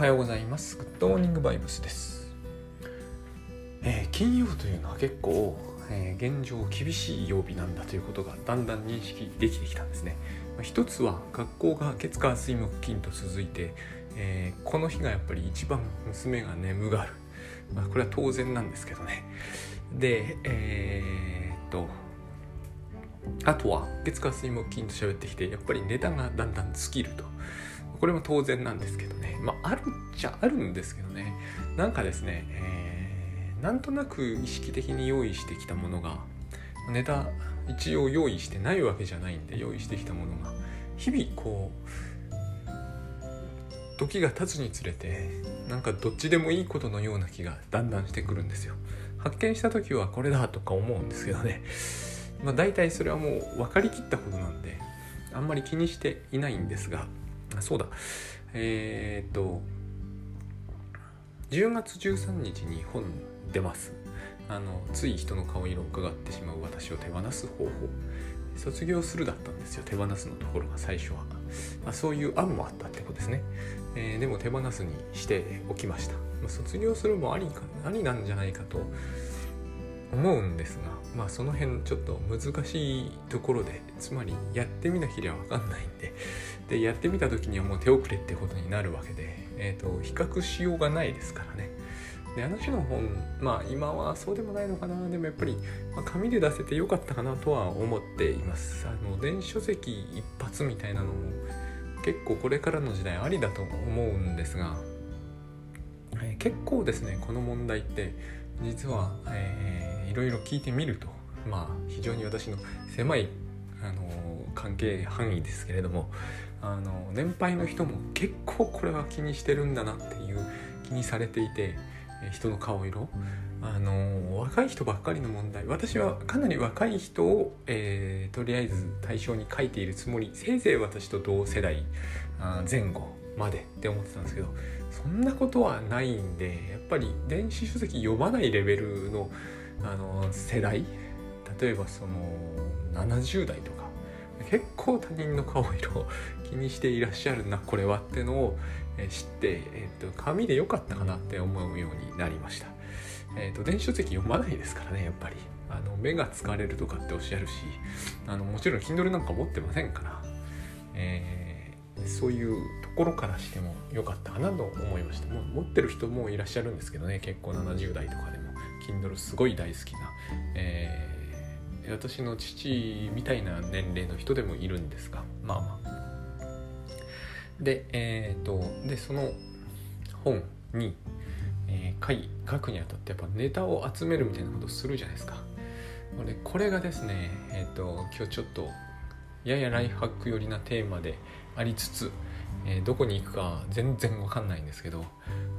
はようございます。グッドモーニングバイブスです、えー、金曜というのは結構、えー、現状厳しい曜日なんだということがだんだん認識できてきたんですね、まあ、一つは学校が月火水木金と続いて、えー、この日がやっぱり一番娘が眠がる、まあ、これは当然なんですけどね。でえー、っとあとは月火水木金と喋ってきてやっぱりネタがだんだん尽きるとこれも当然なんですけどね。まああるっちゃあるんですけどね。なんかですね、えー、なんとなく意識的に用意してきたものがネタ一応用意してないわけじゃないんで用意してきたものが日々こう時が経つにつれてなんかどっちでもいいことのような気がだんだんしてくるんですよ。発見した時はこれだとか思うんですけどね。まあ大体それはもう分かりきったことなんであんまり気にしていないんですがそうだ。えー、っと10月13日に本出ます。あのつい人の顔色を伺ってしまう私を手放す方法。卒業するだったんですよ手放すのところが最初は、まあ、そういう案もあったってことですね、えー、でも手放すにしておきました、まあ、卒業するもありかありなんじゃないかと思うんですがまあその辺ちょっと難しいところでつまりやってみなけりゃ分かんないんででやってみた時にはもう手遅れってことになるわけで、えーと、比較しようがないですからね。であの種の本まあ今はそうでもないのかな。でもやっぱり、まあ、紙で出せてよかったかなとは思っています。あの電子書籍一発みたいなのも結構これからの時代ありだと思うんですが、えー、結構ですねこの問題って実は、えー、いろいろ聞いてみるとまあ非常に私の狭い、あの、関係範囲ですけれどもあの年配の人も結構これは気にしてるんだなっていう気にされていて人の顔色。あの若い人ばっかりの問題。私はかなり若い人を、えー、とりあえず対象に書いているつもりせいぜい私と同世代前後までって思ってたんですけどそんなことはないんでやっぱり電子書籍読まないレベルのあの世代。例えばその70代とか結構他人の顔色気にしていらっしゃるなこれはってのを知って、えーと、紙で良かったかなって思うようになりました。えーと、電子書籍読まないですからねやっぱり。あの目が疲れるとかっておっしゃるしあのもちろん Kindle なんか持ってませんから、えー、そういうところからしても良かったかなと思いました。もう持ってる人もいらっしゃるんですけどね結構70代とかでも。Kindle すごい大好きな、えー私の父みたいな年齢の人でもいるんですがまあまあ。でえっ、ー、とでその本に、えー、書い書くにあたってやっぱネタを集めるみたいなことするじゃないですか。でこれがですねえっ、ー、と今日ちょっとややライフハック寄りなテーマでありつつ、えー、どこに行くか全然わかんないんですけど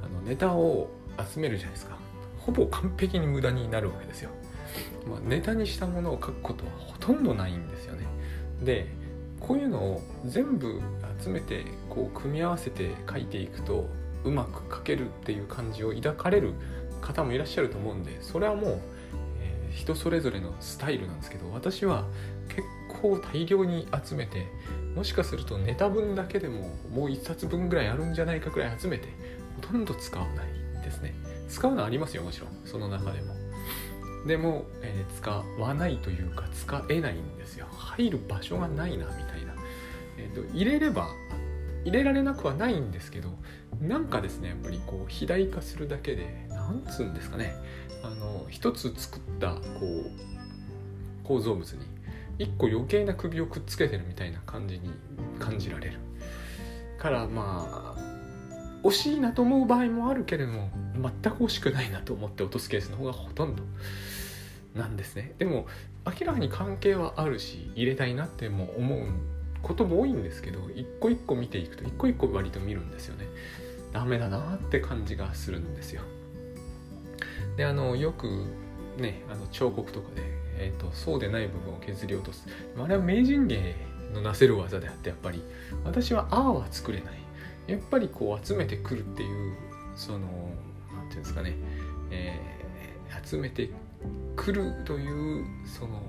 あのネタを集めるじゃないですか。ほぼ完璧に無駄になるわけですよ。まあ、ネタにしたものを書くことはほとんどないんですよね。でこういうのを全部集めてこう組み合わせて書いていくとうまく書けるっていう感じを抱かれる方もいらっしゃると思うんでそれはもう、えー、人それぞれのスタイルなんですけど私は結構大量に集めてもしかするとネタ分だけでももう1冊分ぐらいあるんじゃないかくらい集めてほとんど使わないですね。使うのありますよもちろん。その中でも。でも、えー、使わないというか使えないんですよ。入る場所がないなみたいな、えーと、入れれば入れられなくはないんですけどなんかですねやっぱりこう肥大化するだけでなんつうんですかね。あの一つ作ったこう構造物に一個余計な首をくっつけてるみたいな感じに感じられる。からまあ惜しいなと思う場合もあるけれども全く惜しくないなと思って落とすケースの方がほとんどなんですね。でも明らかに関係はあるし入れたいなっても思うことも多いんですけど一個一個見ていくと一個一個割と見るんですよね。ダメだなって感じがするんですよ。であのよくねあの彫刻とかで、えーと、そうでない部分を削り落とす。あれは名人芸のなせる技であってやっぱり。私はああは作れない。やっぱりこう集めてくるっていうその何て言うんですかね、えー、集めてくるというその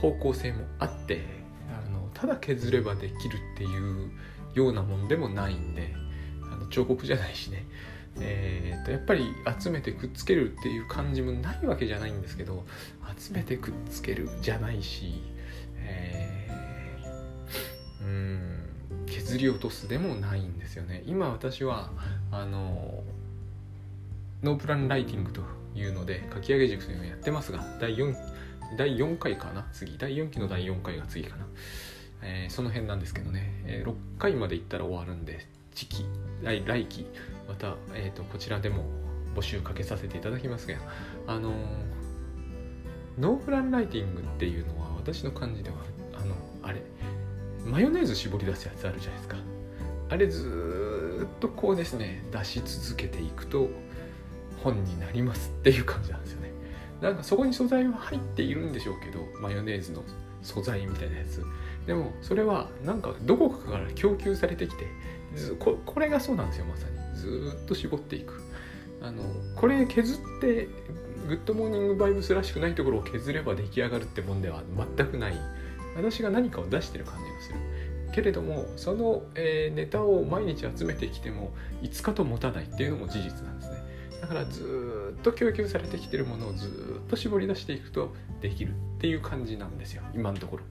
方向性もあってあのただ削ればできるっていうようなもんでもないんであの彫刻じゃないしね。えー、とやっぱり集めてくっつけるっていう感じもないわけじゃないんですけど集めてくっつけるじゃないし、えー、うん。削り落とすでもないんですよね。今私はあのノープランライティングというので書き上げ塾というのをやってますが第 4, 第4回かな？次。第4期の第4回が次かな、えー、その辺なんですけどね、えー、6回までいったら終わるんで次期来来期また、えーと、こちらでも募集かけさせていただきますがあのノープランライティングっていうのは私の感じではあのあれ。マヨネーズ絞り出すやつあるじゃないですか。あれずっとこうですね出し続けていくと本になりますっていう感じなんですよね。なんかそこに素材は入っているんでしょうけどマヨネーズの素材みたいなやつ。でもそれはなんかどこかから供給されてきてここれがそうなんですよまさに。ずっと絞っていく。あのこれ削ってグッドモーニングバイブスらしくないところを削れば出来上がるってもんでは全くない。私が何かを出してる感じがする。けれどもその、えー、ネタを毎日集めてきても5日と持たないっていうのも事実なんですね。だからずっと供給されてきてるものをずっと絞り出していくとできるっていう感じなんですよ。今のところ。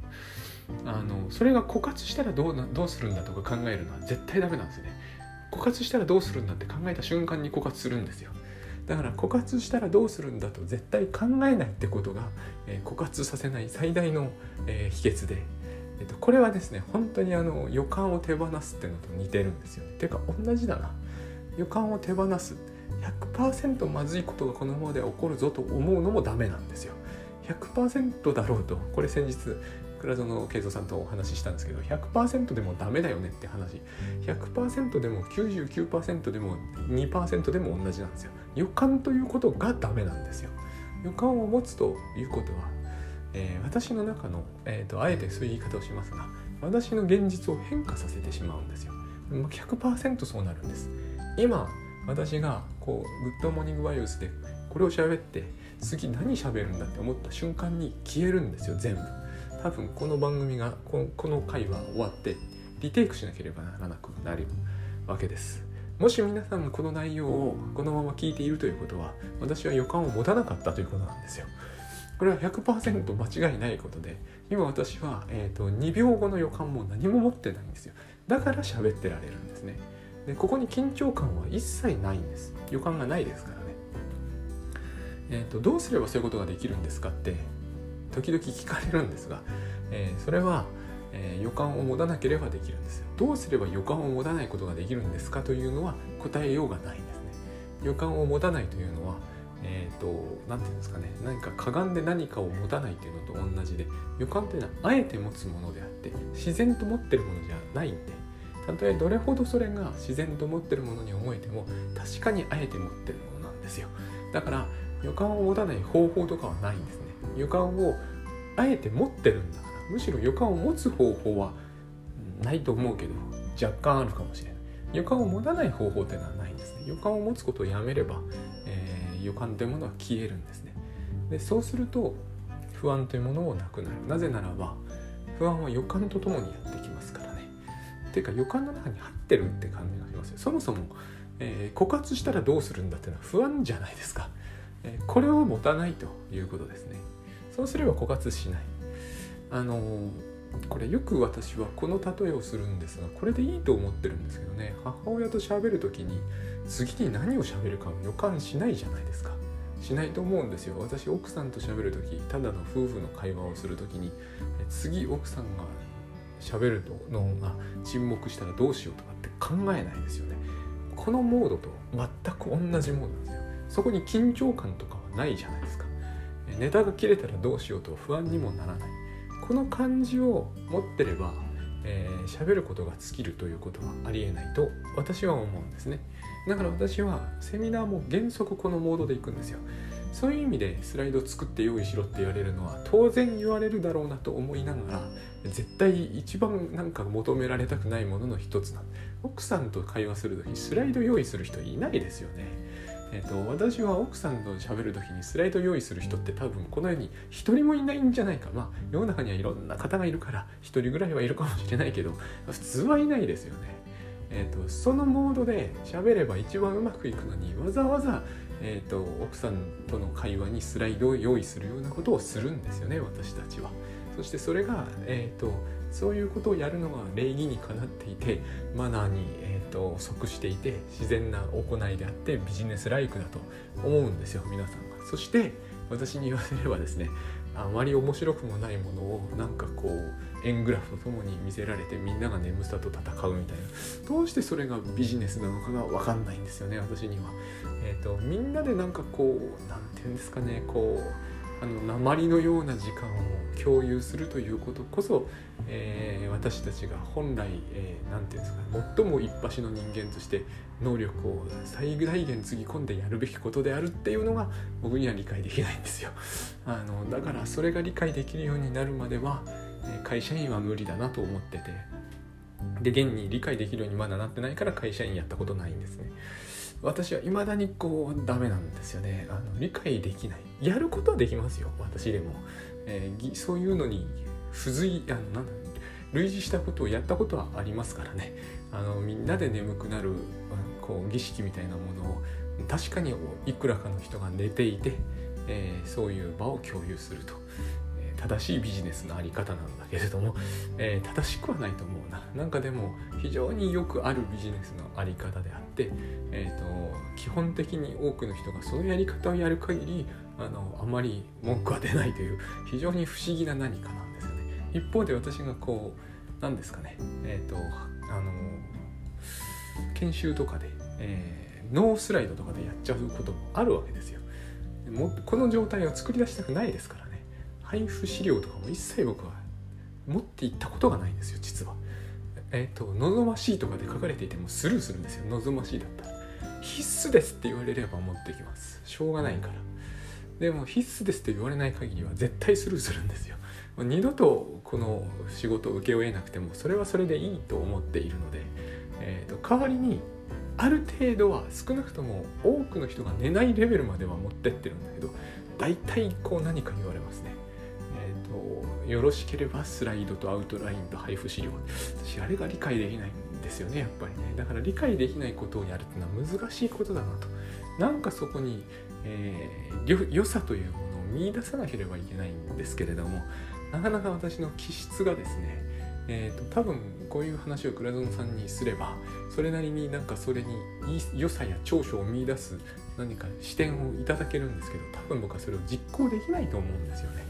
あのそれが枯渇したらどうなどうするんだとか考えるのは絶対ダメなんですね。枯渇したらどうするんだって考えた瞬間に枯渇するんですよ。だから枯渇したらどうするんだと絶対考えないってことが、え、枯渇させない最大の、え、秘訣で、えーと、これはですね本当にあの予感を手放すってのと似てるんですよ、ね、ていうか同じだな。予感を手放す。100%まずいことがこのままでは起こるぞと思うのもダメなんですよ。100%だろうと。これ先日倉園慶三さんとお話ししたんですけど100%でもダメだよねって話。100%でも99%でも2%でも同じなんですよ。予感ということがダメなんですよ。予感を持つということは、えー、私の中の、えーと、あえてそういう言い方をしますが私の現実を変化させてしまうんですよ。100%そうなるんです。今私がこうグッドモーニングボイスでこれを喋って次何喋るんだって思った瞬間に消えるんですよ全部。多分この番組がこの回は終わってリテイクしなければならなくなるわけです。もし皆さんもこの内容をこのまま聞いているということは私は予感を持たなかったということなんですよ。これは100%間違いないことで今私は、えーと、2秒後の予感も何も持ってないんですよ。だから喋ってられるんですね。でここに緊張感は一切ないんです。予感がないですからね。えーとどうすればそういうことができるんですかって時々聞かれるんですが、えー、それは、えー、予感を持たなければできるんですよ。どうすれば予感を持たないことができるんですかというのは答えようがないんですね。予感を持たないというのはえっ、ー、と何て言うんですかね。何かかがんで何かを持たないというのと同じで予感というのはあえて持つものであって自然と持ってるものじゃないんでたとえどれほどそれが自然と持ってるものに思えても確かにあえて持ってるものなんですよ。だから予感を持たない方法とかはないんですね。予感をあえて持ってるんだからむしろ予感を持つ方法はないと思うけど若干あるかもしれない。予感を持たない方法っていうのはないんですね。予感を持つことをやめれば、えー、予感というものは消えるんですね。でそうすると不安というものもなくなる。なぜならば不安は予感とともにやってきますからね。っていうか予感の中に入ってるって感じがしますよ。そもそも、えー、枯渇したらどうするんだっていうのは不安じゃないですか。えこれを持たないということですね。そうすれば枯渇しない。あのこれよく私はこの例えをするんですがこれでいいと思ってるんですけどね。母親と喋る時に次に何を喋るかを予感しないじゃないですか。しないと思うんですよ。私奥さんと喋る時ただの夫婦の会話をする時に次奥さんが喋るのが沈黙したらどうしようとかって考えないですよね。このモードと全く同じモードなんですよ。そこに緊張感とかはないじゃないですか。ネタが切れたらどうしようと不安にもならない。この感じを持ってればえー、喋ることが尽きるということはありえないと私は思うんですね。だから私はセミナーも原則このモードでいくんですよ。そういう意味でスライド作って用意しろって言われるのは当然言われるだろうなと思いながら絶対一番なんか求められたくないものの一つなん奥さんと会話する時スライド用意する人いないですよね。えーと、私は奥さんと喋る時にスライド用意する人って多分この世に一人もいないんじゃないかまあ世の中にはいろんな方がいるから一人ぐらいはいるかもしれないけど普通はいないですよね。えーと、そのモードで喋れば一番うまくいくのにわざわざ、えーと、奥さんとの会話にスライドを用意するようなことをするんですよね私たちは。そしてそれが、えーと、そういうことをやるのが礼儀にかなっていてマナーに、と即していて自然な行いであってビジネスライクだと思うんですよ皆さんが。そして私に言わせればですねあまり面白くもないものをなんかこう円グラフとともに見せられてみんなが眠さと戦うみたいなどうしてそれがビジネスなのかが分かんないんですよね私には。えーと、みんなでなんかこう何て言うんですかねこうあの鉛のような時間を共有するということこそ、えー、私たちが本来何、えー、て言うんですか最も一発の人間として能力を最大限つぎ込んでやるべきことであるっていうのが僕には理解できないんですよ。あのだからそれが理解できるようになるまでは会社員は無理だなと思っててで現に理解できるようにまだなってないから会社員やったことないんですね。私は未だにこうダメなんですよね。あの理解できない。やることはできますよ私でも、えー、そういうのに付随あのなん類似したことをやったことはありますからね。あのみんなで眠くなるこう儀式みたいなものを確かにいくらかの人が寝ていて、えー、そういう場を共有すると。正しいビジネスのあり方なんだけれども、えー、正しくはないと思うな。なんかでも非常によくあるビジネスのあり方であって、えーと、基本的に多くの人がそのやり方をやる限りあのあまり文句は出ないという 非常に不思議な何かなんですよね一方で私がこう何ですかねえっ、ー、とあの研修とかで、えー、ノースライドとかでやっちゃうこともあるわけですよもこの状態を作り出したくないですからね配布資料とかも一切僕は持っていったことがないんですよ実は。えっ、ー、と望ましいとかで書かれていてもスルーするんですよ望ましいだったら。必須ですって言われれば持ってきます。しょうがないから。でも必須ですって言われない限りは絶対スルーするんですよ。二度とこの仕事を請け負えなくてもそれはそれでいいと思っているので、えーと、代わりにある程度は少なくとも多くの人が寝ないレベルまでは持ってってるんだけど大体こう何か言われますね。えー、とよろしければスライドとアウトラインと配布資料私あれが理解できないんですよねやっぱりねだから理解できないことをやるっていうのは難しいことだなとなんかそこに、えー、良さというものを見出さなければいけないんですけれどもなかなか私の気質がですねえーと、多分こういう話を倉園さんにすればそれなりになんかそれに良さや長所を見いだす何か視点をいただけるんですけど多分僕はそれを実行できないと思うんですよね。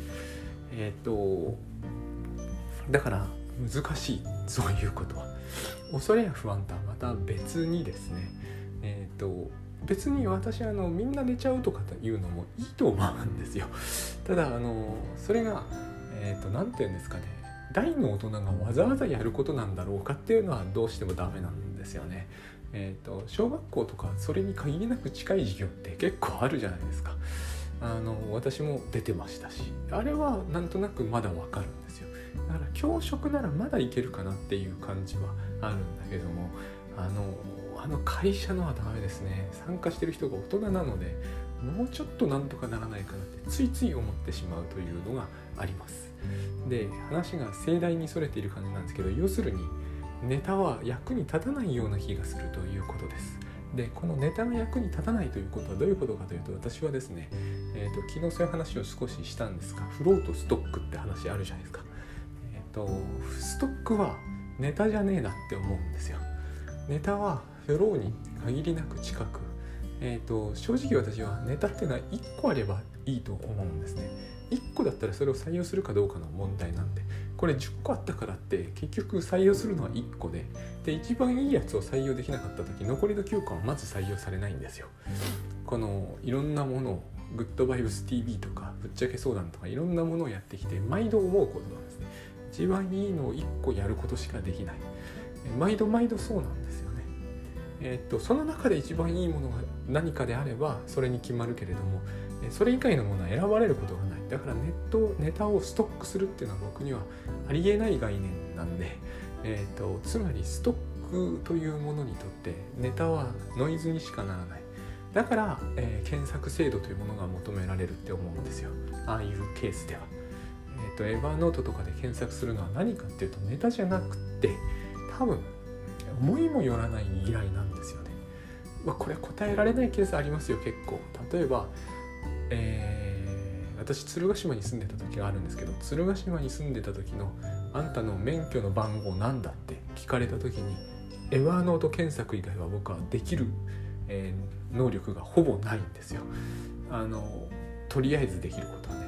えっ、ー、とだから難しいそういうことは恐れや不安とはまた別にですねえっ、ー、と別に私あのみんな寝ちゃうとかというのもいいと思うんですよ。ただあのそれがえっ、ー、と何て言うんですかね。大の大人がわざわざやることなんだろうかっていうのはどうしてもダメなんですよね。えーと小学校とかそれに限りなく近い授業って結構あるじゃないですか。あの私も出てましたし。あれはなんとなくまだわかるんですよ。だから教職ならまだいけるかなっていう感じはあるんだけども。あのあの会社のはダメですね。参加してる人が大人なのでもうちょっとなんとかならないかなってついつい思ってしまうというのがあります。で話が盛大にそれている感じなんですけど要するにネタは役に立たないような気がするということです。でこのネタが役に立たないということはどういうことかというと私はですね、えーと、昨日そういう話を少ししたんですがフローとストックって話あるじゃないですか、えーと、ストックはネタじゃねえなって思うんですよネタはフェローに限りなく近く、えーと正直私はネタっていうのは1個あればいいと思うんですね1個だったらそれを採用するかどうかの問題なんでこれ10個あったからって結局採用するのは1個でで一番いいやつを採用できなかった時残りの9個はまず採用されないんですよ。このいろんなものをグッドバイブス TV とかぶっちゃけ相談とかいろんなものをやってきて毎度思うことなんですね。一番いいのを1個やることしかできない。毎度毎度そうなんですよね。え、っとその中で一番いいものが何かであればそれに決まるけれどもそれ以外のものは選ばれることがないだからネットネタをストックするっていうのは僕にはありえない概念なんでえーと、つまりストックというものにとってネタはノイズにしかならないだから、えー、検索精度というものが求められるって思うんですよああいうケースでは。えっ、ー、とエヴァーノートとかで検索するのは何かっていうとネタじゃなくって多分思いもよらない依頼なんですよね。まあ、これ答えられないケースありますよ結構。例えば、えー、私鶴ヶ島に住んでた時があるんですけど鶴ヶ島に住んでた時の「あんたの免許の番号なんだ?」って聞かれた時にエヴァーノート検索以外は僕はできる、えー、能力がほぼないんですよ。あのとりあえずできることはね。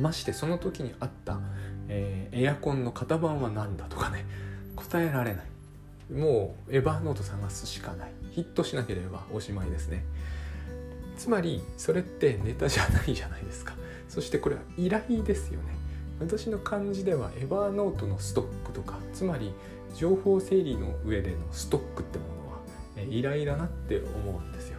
ましてその時にあった、えー、エアコンの型番は何だとかね答えられない。もうエヴァーノート探すしかない。ヒットしなければおしまいですね。つまりそれってネタじゃないじゃないですか。そしてこれは依頼ですよね。私の感じではエヴァーノートのストックとかつまり情報整理の上でのストックってものは、え依頼だなって思うんですよ、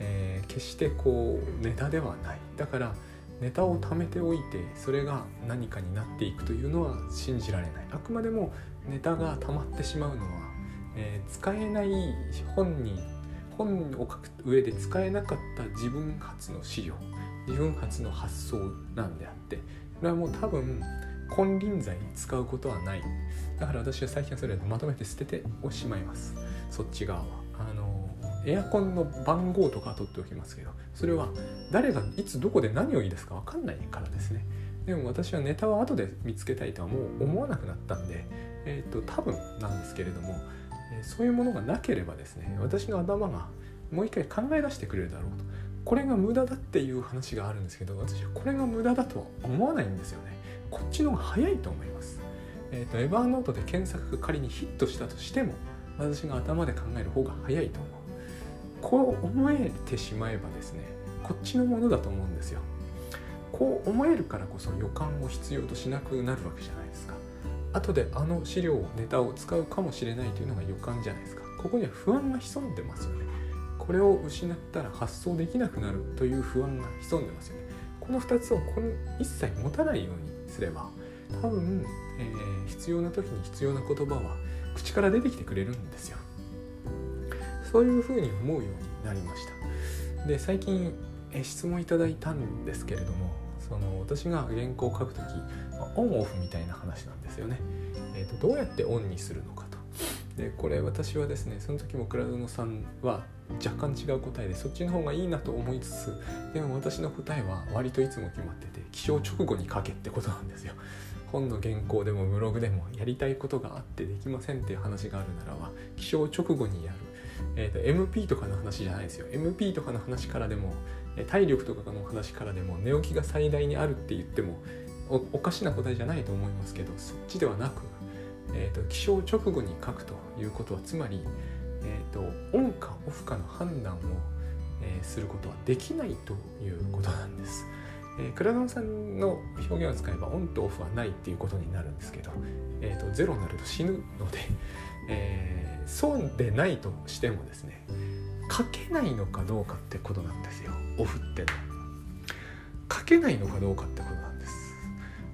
えー、決してこうネタではない。だからネタを貯めておいてそれが何かになっていくというのは信じられない。あくまでもネタが溜まってしまうのは、えー、使えない本に本を書く上で使えなかった自分発の資料自分発の発想なんであってこれはもう多分金輪際に使うことはない。だから私は最近はそれをまとめて捨てておしまいます。そっち側は。エアコンの番号とか取っておきますけどそれは誰がいつどこで何を言い出すか分かんないからですね。でも私はネタは後で見つけたいとはもう思わなくなったんで、えーと、多分なんですけれども、えそういうものがなければですね私の頭がもう一回考え出してくれるだろうと。これが無駄だっていう話があるんですけど私はこれが無駄だとは思わないんですよね。こっちの方が早いと思います、えーと、エヴァーノートで検索が仮にヒットしたとしても私が頭で考える方が早いと思う。こう思えてしまえばですねこっちのものだと思うんですよ。こう思えるからこそ予感を必要としなくなるわけじゃないですか。後であの資料ネタを使うかもしれないというのが予感じゃないですか。ここには不安が潜んでますよね。これを失ったら発想できなくなるという不安が潜んでますよね。この2つをこの一切持たないようにすれば多分、えー、必要な時に必要な言葉は口から出てきてくれるんですよ。そういうふうに思うようになりました。で最近え質問いただいたんですけれどもその私が原稿を書く時オンオフみたいな話なんですよね、えーと、どうやってオンにするのかと。でこれ私はですねその時も倉園さんは若干違う答えでそっちの方がいいなと思いつつでも私の答えは割といつも決まってて起床直後に書けってことなんですよ。本の原稿でもブログでもやりたいことがあってできませんっていう話があるならば起床直後にやる。えーと、MP とかの話じゃないですよ MP とかの話からでも体力とかの話からでも寝起きが最大にあるって言ってもおかしな答えじゃないと思いますけどそっちではなく、えーと、起床直後に書くということはつまり、えーと、オンかオフかの判断を、えー、することはできないということなんです。えー、倉野さんの表現を使えばオンとオフはないっていうことになるんですけど、えーと、ゼロになると死ぬので、えー、そうでないとしてもですね書けないのかどうかってことなんですよ。オフっての書けないのかどうかってことなんです。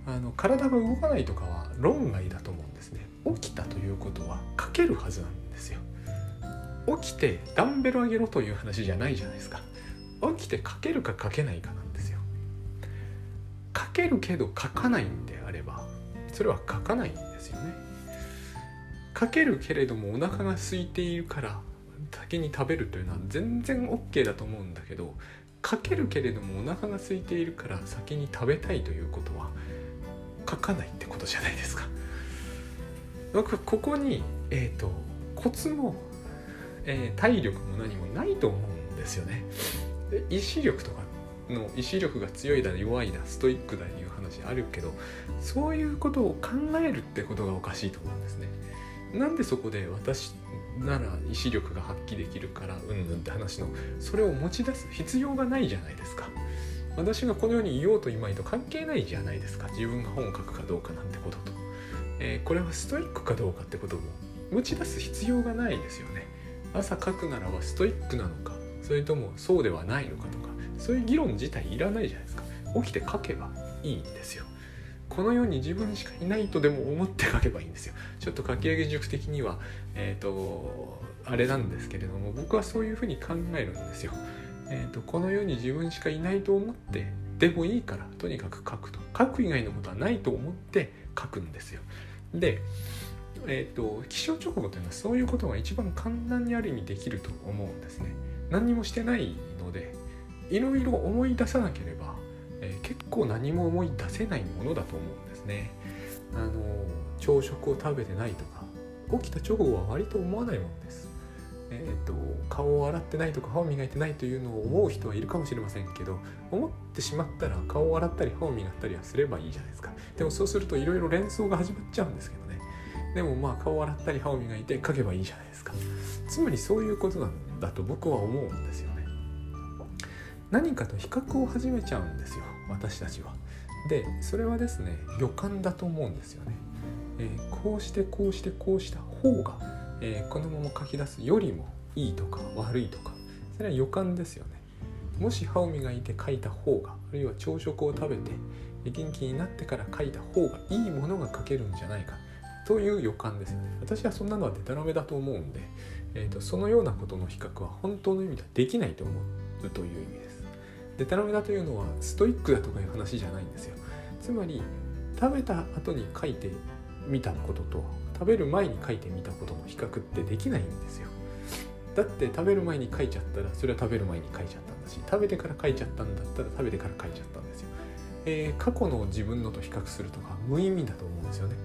あの体が動かないとかは論外だと思うんですね。起きたということは書けるはずなんですよ。起きてダンベル上げろという話じゃないじゃないですか。起きて書けるか書けないかなんですよ。書けるけど書かないんであればそれは書かない。書けるけれどもお腹が空いているから先に食べるというのは全然 OK だと思うんだけど書けるけれどもお腹が空いているから先に食べたいということは書かないってことじゃないですか。僕ここに、えーと、コツも、えー、体力も何もないと思うんですよね。意志力とかの意志力が強いだ弱いだストイックだいう話あるけどそういうことを考えるってことがおかしいと思うんですね。なんでそこで私なら意志力が発揮できるからうんぬんって話のそれを持ち出す必要がないじゃないですか。私がこのように言おうといまいと関係ないじゃないですか。自分が本を書くかどうかなんてことと、えー、これはストイックかどうかってことも持ち出す必要がないですよね。朝書くならばストイックなのかそれともそうではないのかとかそういう議論自体いらないじゃないですか。起きて書けばいいんですよ。この世に自分しかいないとでも思って書けばいいんですよ。ちょっと書き上げ塾的にはえっ、ー、とあれなんですけれども僕はそういうふうに考えるんですよ、えーと、この世に自分しかいないと思ってでもいいからとにかく書くと。書く以外のことはないと思って書くんですよ。でえーと、起床直後というのはそういうことが一番簡単にある意味できると思うんですね。何にもしてないのでいろいろ思い出さなければ、えー、結構何も思い出せないものだと思うんですね。あの朝食を食べてないとか起きた直後は割と思わないものです。えーと、顔を洗ってないとか歯を磨いてないというのを思う人はいるかもしれませんけど思ってしまったら顔を洗ったり歯を磨ったりはすればいいじゃないですかでもそうするといろいろ連想が始まっちゃうんですけどねでもまあ顔を洗ったり歯を磨いて書けばいいじゃないですかつまりそういうことなんだと僕は思うんですよ何かと比較を始めちゃうんですよ私たちは。でそれはですね予感だと思うんですよね、えー、こうしてこうしてこうした方がえー、このまま書き出すよりもいいとか悪いとかそれは予感ですよね。もし歯を磨いて書いた方があるいは朝食を食べて元気になってから書いた方がいいものが書けるんじゃないかという予感ですよね。私はそんなのはデタラメだと思うんで、えーと、そのようなことの比較は本当の意味ではできないと思うという意味です。デタラメだというのはストイックだとかいう話じゃないんですよ。つまり食べた後に書いてみたことと食べる前に書いてみたことの比較ってできないんですよ。だって食べる前に書いちゃったらそれは食べる前に書いちゃったんだし食べてから書いちゃったんだったら食べてから書いちゃったんですよ、えー、過去の自分のと比較するとか無意味だと思うんですよね。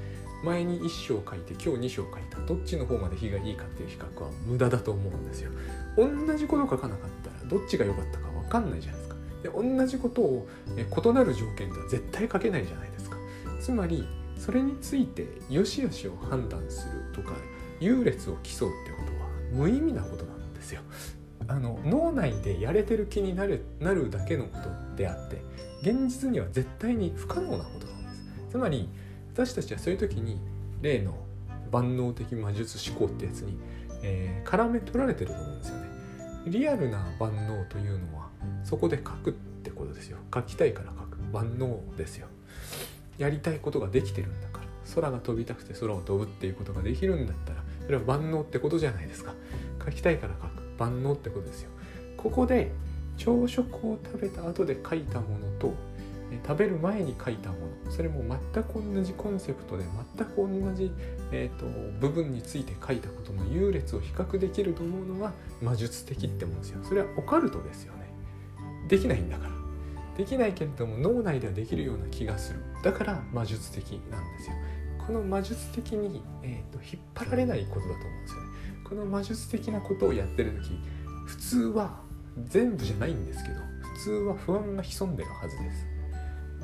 前に1章書いて今日2章書いた。どっちの方が出来がいいかっていう比較は無駄だと思うんですよ。同じこと書かなかったらどっちが良かったか分かんないじゃないですか。で同じことを異なる条件では絶対書けないじゃないですか。つまりそれについて良し悪しを判断するとか優劣を競うってことは無意味なことなんですよ。あの脳内でやれてる気になるなるだけのことであって現実には絶対に不可能なことなんです。つまり私たちはそういう時に例の万能的魔術思考ってやつに、えー、絡め取られてると思うんですよね。リアルな万能というのはそこで書くってことですよ。書きたいから書く。万能ですよ。やりたいことができてるんだから。空が飛びたくて空を飛ぶっていうことができるんだったらそれは万能ってことじゃないですか。書きたいから書く。万能ってことですよ。ここで朝食を食べた後で書いたものと食べる前に書いたもの。それも全く同じコンセプトで全く同じ、えーと、部分について書いたことの優劣を比較できると思うのが魔術的ってもんですよ。それはオカルトですよ。できないんだから。できないけれども脳内ではできるような気がする。だから魔術的なんですよ。この魔術的に、えーと、引っ張られないことだと思うんですよね。この魔術的なことをやってる時普通は全部じゃないんですけど普通は不安が潜んでるはずです。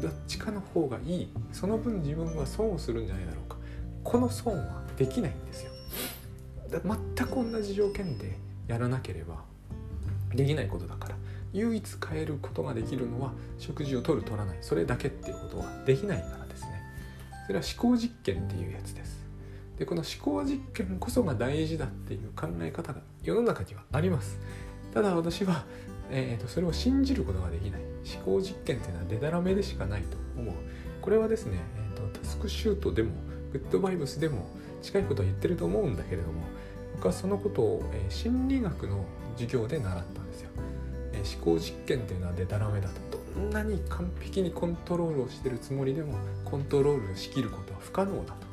どっちかの方がいい。その分自分は損をするんじゃないだろうか。この損はできないんですよ。全く同じ条件でやらなければできないことだから。唯一変えることができるのは食事を取る取らない。それだけっていうことはできないからですね。それは思考実験っていうやつです。でこの思考実験こそが大事だっていう考え方が世の中にはあります。ただ私は、えーと、それを信じることができない。思考実験っていうのはデタラメでしかないと思う。これはですね、えーと、タスクシュートでもグッドバイブスでも近いことは言ってると思うんだけれども僕はそのことを、えー、心理学の授業で習った。思考実験っていうのはデタラメだと。どんなに完璧にコントロールをしてるつもりでもコントロールしきることは不可能だと。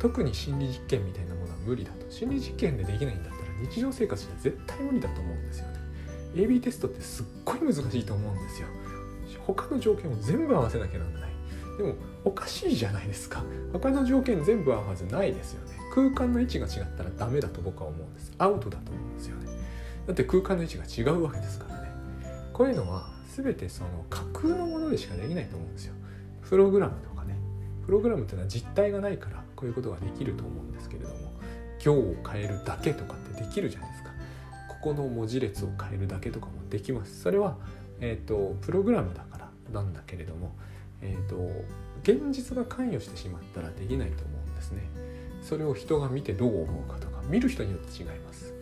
特に心理実験みたいなものは無理だと。心理実験でできないんだったら日常生活じゃ絶対無理だと思うんですよね。AB テストってすっごい難しいと思うんですよ。他の条件を全部合わせなきゃなんない。でもおかしいじゃないですか。他の条件全部合うはずないですよね。空間の位置が違ったらダメだと僕は思うんです。アウトだと思うんですよね。だって空間の位置が違うわけですから。こういうのは全てその架空のものでしかできないと思うんですよ。プログラムとかね。プログラムっていうのは実体がないからこういうことができると思うんですけれども行を変えるだけとかってできるじゃないですか。ここの文字列を変えるだけとかもできます。それは、えーと、プログラムだからなんだけれども、えーと現実が関与してしまったらできないと思うんですね。それを人が見てどう思うかとか見る人によって違います。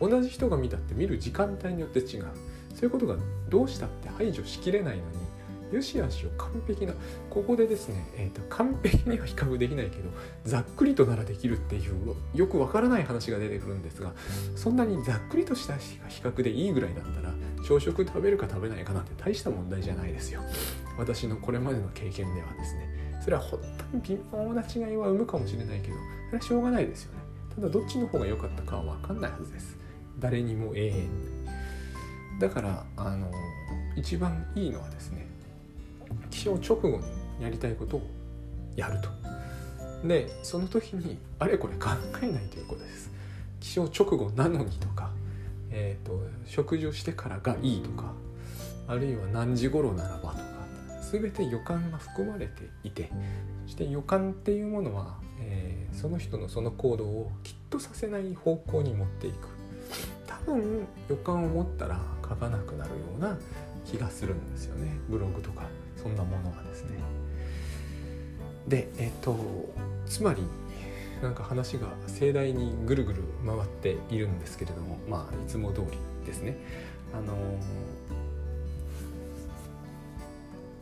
同じ人が見たって見る時間帯によって違う。そういうことがどうしたって排除しきれないのによしあしを完璧なここでですね、えーと、完璧には比較できないけどざっくりとならできるっていうよくわからない話が出てくるんですがそんなにざっくりとした比較でいいぐらいだったら朝食食べるか食べないかなんて大した問題じゃないですよ。私のこれまでの経験ではですね。それは本当に微妙な違いは生むかもしれないけどそれはしょうがないですよね。ただどっちの方が良かったかは分かんないはずです。誰にも永遠だからあの一番いいのはですね起床直後にやりたいことをやると。でその時にあれこれ考えないということです。起床直後なのにとか、えーと、食事をしてからがいいとかあるいは何時頃ならばとか全て予感が含まれていてそして予感っていうものは、えー、その人のその行動をきっとさせない方向に持っていく。多分予感を持ったら書かなくなるような気がするんですよねブログとかそんなものがですね。でえっ、とつまりなんか話が盛大にぐるぐる回っているんですけれどもまあいつも通りですね。あの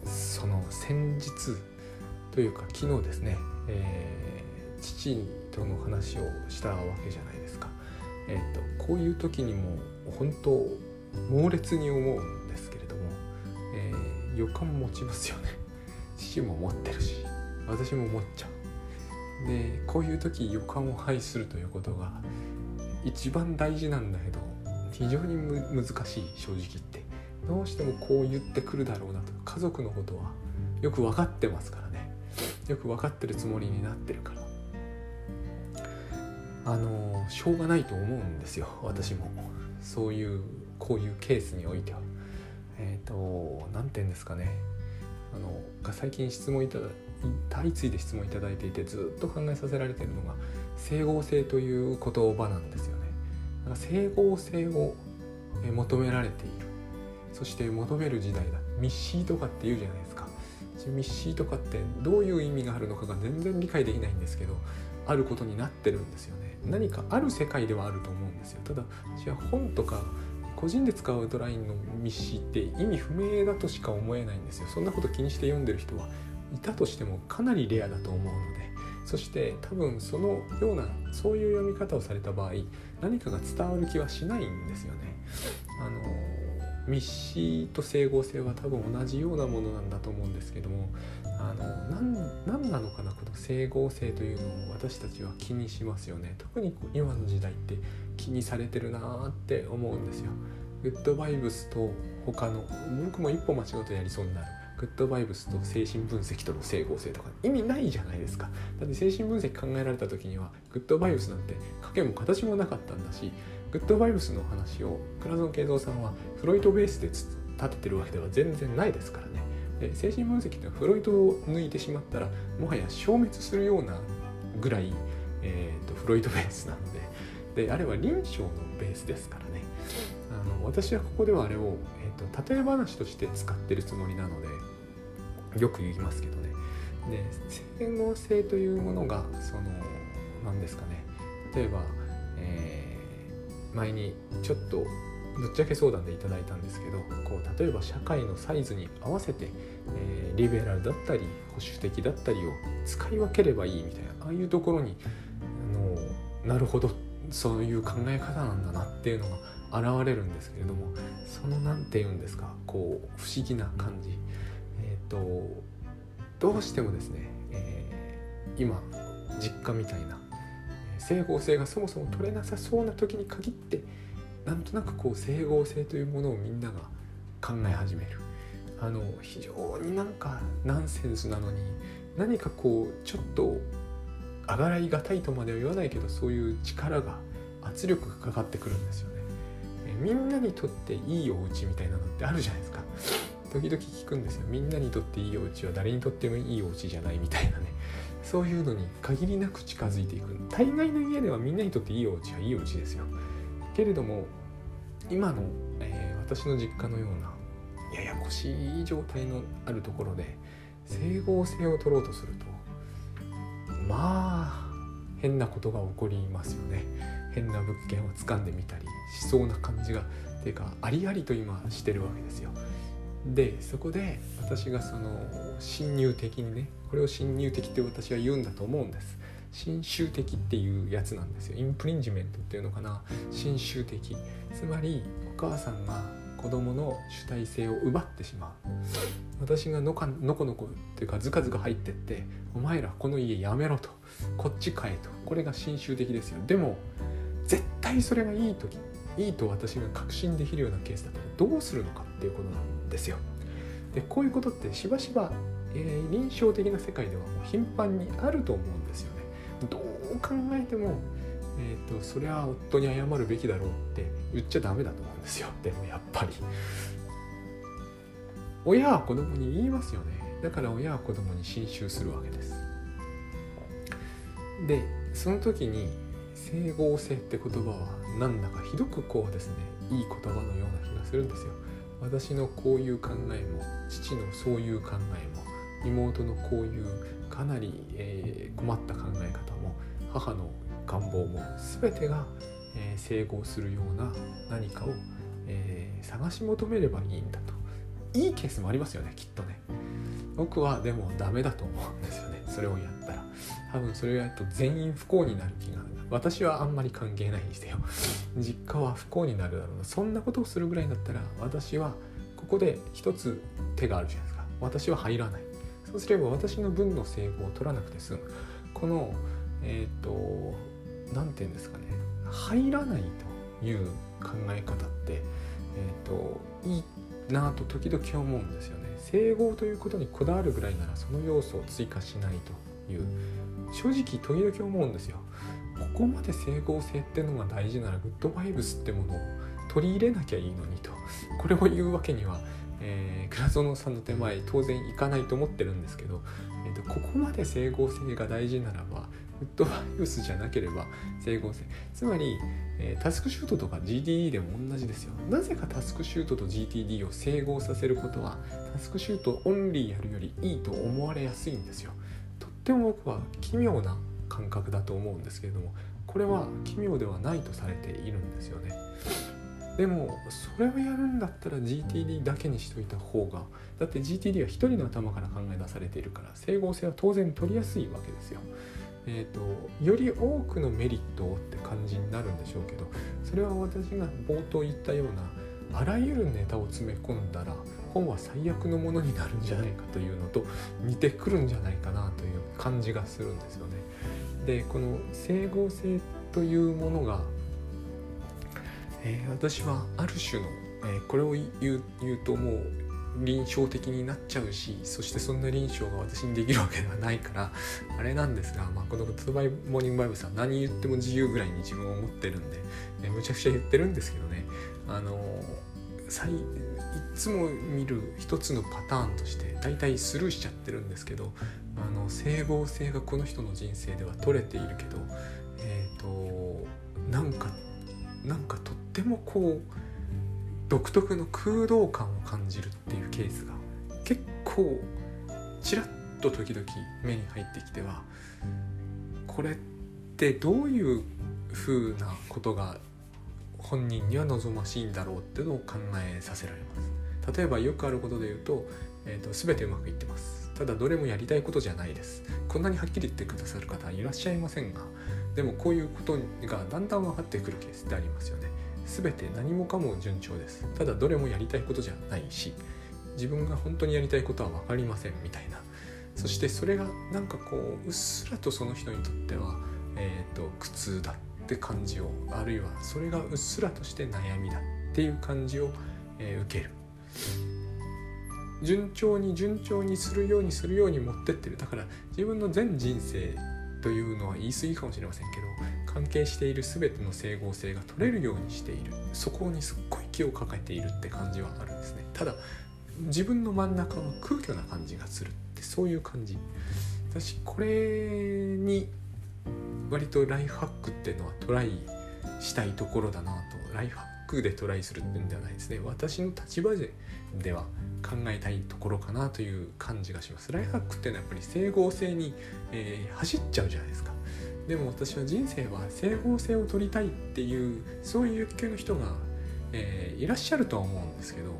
その先日というか昨日ですね、えー、父との話をしたわけじゃないですか。えーと、こういう時にも本当猛烈に思うんですけれども、えー、予感持ちますよね。父も持ってるし私も持っちゃう。でこういう時予感を排するということが一番大事なんだけど非常に難しい正直言って。どうしてもこう言ってくるだろうなと。家族のことはよく分かってますからね。よく分かってるつもりになってるから。あのしょうがないと思うんですよ私も。そういうこういうケースにおいては。えっ、ー、と何て言うんですかね。あの最近質問いただ相次いで質問いただいていてずっと考えさせられているのが整合性という言葉なんですよね。だから整合性を求められている。そして求める時代だ。ミッシーとかって言うじゃないですか。ミッシーとかってどういう意味があるのかが全然理解できないんですけどあることになってるんですよね。何かある世界ではあると思うんですよ。ただ私は本とか個人で使うアウトラインのミッシーって意味不明だとしか思えないんですよそんなこと気にして読んでる人はいたとしてもかなりレアだと思うのでそして多分そのようなそういう読み方をされた場合何かが伝わる気はしないんですよね。あの密使と整合性は多分同じようなものなんだと思うんですけどもあの何何なのかなこの整合性というのを私たちは気にしますよね。特に今の時代って気にされてるなって思うんですよ。グッドバイブスと他の僕も一歩間違うとやりそうになる。グッドバイブスと精神分析との整合性とか意味ないじゃないですか。だって精神分析考えられた時にはグッドバイブスなんて書けも形もなかったんだしグッドバイブスの話を倉園慶三さんはフロイトベースで立ててるわけでは全然ないですからね。で精神分析ってのはフロイトを抜いてしまったらもはや消滅するようなぐらい、えーと、フロイトベースなので。であれは臨床のベースですからね。あの私はここではあれを、えーと例え話として使ってるつもりなのでよく言いますけどね。で整合性というものがその何ですかね。例えば、えー、前にちょっとぶっちゃけ相談でいただいたんですけどこう例えば社会のサイズに合わせて、えー、リベラルだったり保守的だったりを使い分ければいいみたいなああいうところにあのなるほどそういう考え方なんだなっていうのが現れるんですけれどもその何て言うんですかこう不思議な感じ。とどうしてもですね、えー、今実家みたいな整合性がそもそも取れなさそうな時に限ってなんとなくこう整合性というものをみんなが考え始める。あの非常になんかナンセンスなのに何かこうちょっとあがらいがたいとまでは言わないけどそういう力が圧力がかかってくるんですよね。みんなにとっていいお家みたいなのってあるじゃないですか。時々聞くんですよ。みんなにとっていいお家は誰にとってもいいお家じゃないみたいなね。そういうのに限りなく近づいていく。大概の家ではみんなにとっていいお家はいいお家ですよ。けれども今の、えー、私の実家のようなややこしい状態のあるところで整合性を取ろうとするとまあ変なことが起こりますよね。変な物件を掴んでみたりしそうな感じがっていうかありありと今してるわけですよ。でそこで私がその侵入的にねこれを侵入的って私は言うんだと思うんです。侵襲的っていうやつなんですよ。インプリンジメントっていうのかな。侵襲的。つまりお母さんが子供の主体性を奪ってしまう。私がのかのこのこっていうかずかずか入ってってお前らこの家やめろと。こっち買えと。これが親州的ですよ。でも絶対それがいい時いいと私が確信できるようなケースだったらどうするのかっていうことなんですよ。でこういうことってしばしば、えー、臨床的な世界ではもう頻繁にあると思うんですよね。どう考えてもえーと、それは夫に謝るべきだろうって言っちゃダメだと思うんですよ。でもやっぱり。親は子供に言いますよね。だから親は子供に侵襲するわけです。でその時に整合性って言葉はなんだかひどくこうですねいい言葉のような気がするんですよ。私のこういう考えも父のそういう考えも妹のこういうかなり、えー、困った考え方も母の願望も全てが、えー、整合するような何かを、えー、探し求めればいいんだと。いいケースもありますよねきっとね。僕はでもダメだと思うんですよね。それをやったら。多分それをやると全員不幸になる気が私はあんまり関係ないにしてよ。実家は不幸になるだろうな。そんなことをするぐらいだったら私はここで一つ手があるじゃないですか。私は入らない。そうすれば私の分の成功を取らなくて済むこのえっ、ー、と何て言うんですかね入らないという考え方って、えーと、いいなと時々思うんですよね。整合ということにこだわるぐらいならその要素を追加しないという正直時々思うんですよ。ここまで整合性ってのが大事ならグッドバイブスってものを取り入れなきゃいいのにとこれを言うわけには、えー、倉園さんの手前当然いかないと思ってるんですけど、えーとここまで整合性が大事ならばフットバイブスじゃなければ整合性。つまり、えー、タスクシュートとか GTD でも同じですよ。なぜかタスクシュートと GTD を整合させることはタスクシュートオンリーやるよりいいと思われやすいんですよ。とっても僕は奇妙な感覚だと思うんですけれどもこれは奇妙ではないとされているんですよね。でもそれをやるんだったら GTD だけにしといた方がだって GTD は1人の頭から考え出されているから整合性は当然取りやすいわけですよえーと、より多くのメリットをって感じになるんでしょうけどそれは私が冒頭言ったようなあらゆるネタを詰め込んだら本は最悪のものになるんじゃないかというのと似てくるんじゃないかなという感じがするんですよね。でこの整合性というものが、えー、私はある種の、えー、これを言う言うともう臨床的になっちゃうしそしてそんな臨床が私にできるわけではないからあれなんですが、まあ、この「グッドバイモーニングバイブ」さん何言っても自由ぐらいに自分を思ってるんで、えむちゃくちゃ言ってるんですけどね。あのいつも見る一つのパターンとして大体スルーしちゃってるんですけどあの整合性がこの人の人生では取れているけどえっ、ー、となんかなんかとってもこう独特の空洞感を感じるっていうケースが結構ちらっと時々目に入ってきてはこれってどういう風なことが本人には望ましいんだろうっていうのを考えさせられます。例えばよくあることで言うと,、えーと、全てうまくいってます。ただどれもやりたいことじゃないです。こんなにはっきり言ってくださる方いらっしゃいませんがでもこういうことがだんだん分かってくるケースってありますよね。全て何もかも順調です。ただどれもやりたいことじゃないし自分が本当にやりたいことは分かりませんみたいな。そしてそれがなんかこううっすらとその人にとっては、えーと、苦痛だって感じをあるいはそれがうっすらとして悩みだっていう感じを、えー、受ける。順調に順調にするようにするように持ってってる。だから自分の全人生というのは言い過ぎかもしれませんけど関係している全ての整合性が取れるようにしている。そこにすっごい気を抱えているって感じはあるんですね。ただ自分の真ん中は空虚な感じがするってそういう感じ。私これに割とライフハックっていうのはトライしたいところだなと。ライフハックでトライするってんではないですね。私の立場ででは考えたいところかなという感じがします。ライフハックっていうのはやっぱり整合性に、えー、走っちゃうじゃないですか。でも私は人生は整合性を取りたいっていうそういう欲求の人が、えー、いらっしゃるとは思うんですけど、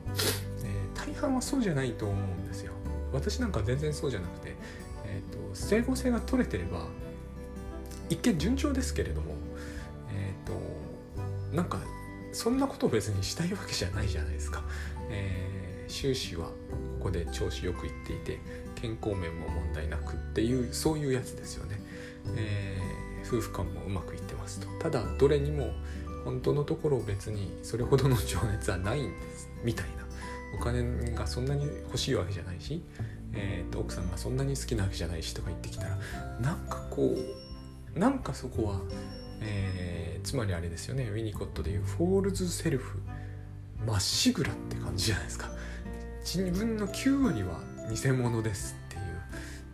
えー、大半はそうじゃないと思うんですよ。私なんか全然そうじゃなくて、えーと、整合性が取れてれば一見順調ですけれどもえっ、ー、となんかそんなことを別にしたいわけじゃないじゃないですか、えー、終始はここで調子よくいっていて健康面も問題なくっていうそういうやつですよね、えー、夫婦間もうまくいってますと。ただどれにも本当のところ別にそれほどの情熱はないんです。みたいな。お金がそんなに欲しいわけじゃないし、えーと、奥さんがそんなに好きなわけじゃないしとか言ってきたらなんかこうなんかそこは、えー、つまりあれですよね。ウィニコットでいう false self まっしぐらって感じじゃないですか。自分の9割は偽物ですっていう。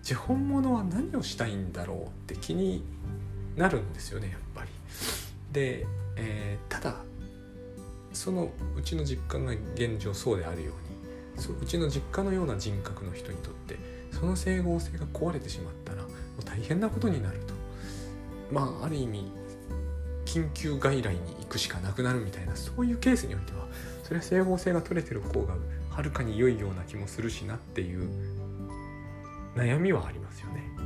じゃあ本物は何をしたいんだろうって気になるんですよねやっぱり。で、えー、ただそのうちの実家が現状そうであるようにそううちの実家のような人格の人にとってその整合性が壊れてしまったらもう大変なことになると。まあある意味緊急外来に行くしかなくなるみたいなそういうケースにおいてはそれは整合性が取れてる方がはるかに良いような気もするしなっていう悩みはありますよね。